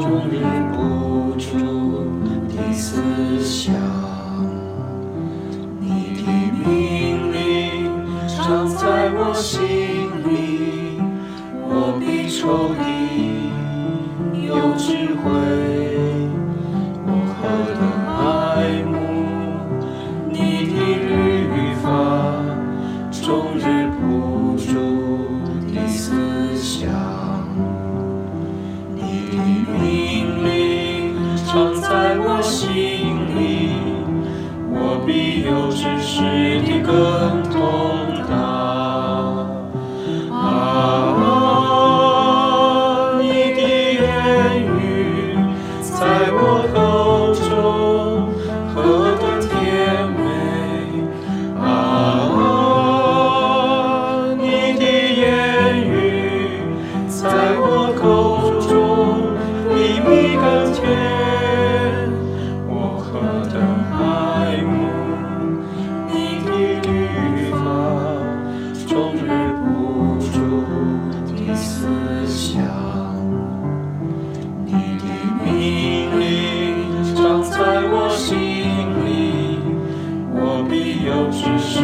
中忍不住的思想，你的命令常在我心里，我必抽离。藏在我心里，我比有知识的更懂。思想。你的名利长在我心里我必有知识